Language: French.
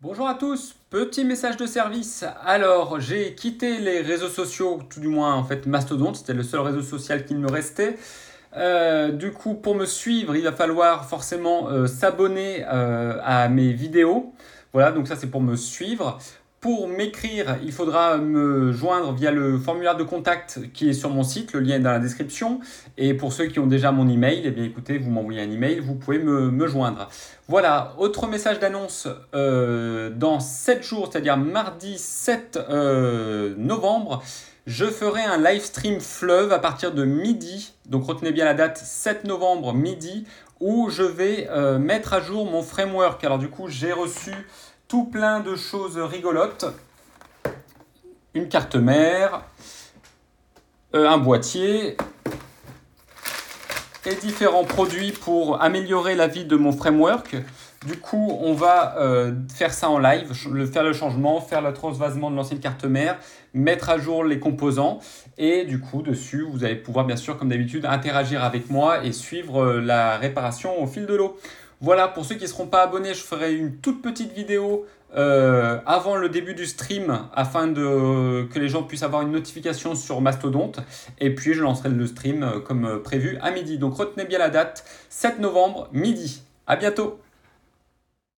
Bonjour à tous, petit message de service. Alors, j'ai quitté les réseaux sociaux, tout du moins en fait Mastodon, c'était le seul réseau social qui me restait. Euh, du coup, pour me suivre, il va falloir forcément euh, s'abonner euh, à mes vidéos. Voilà, donc ça c'est pour me suivre. Pour m'écrire, il faudra me joindre via le formulaire de contact qui est sur mon site, le lien est dans la description. Et pour ceux qui ont déjà mon email, eh bien écoutez, vous m'envoyez un email, vous pouvez me, joindre. Voilà, autre message d'annonce, euh, dans 7 jours, c'est-à-dire mardi 7 euh, novembre, je ferai un live stream fleuve à partir de midi. Donc retenez bien la date 7 novembre midi où je vais euh, mettre à jour mon framework. Alors du coup, j'ai reçu tout plein de choses rigolotes. Une carte mère, euh, un boîtier et différents produits pour améliorer la vie de mon framework. Du coup, on va euh, faire ça en live, faire le changement, faire le transvasement de l'ancienne carte mère, mettre à jour les composants. Et du coup, dessus, vous allez pouvoir, bien sûr, comme d'habitude, interagir avec moi et suivre euh, la réparation au fil de l'eau. Voilà, pour ceux qui ne seront pas abonnés, je ferai une toute petite vidéo euh, avant le début du stream afin de, que les gens puissent avoir une notification sur Mastodonte. Et puis je lancerai le stream euh, comme prévu à midi. Donc retenez bien la date, 7 novembre, midi. À bientôt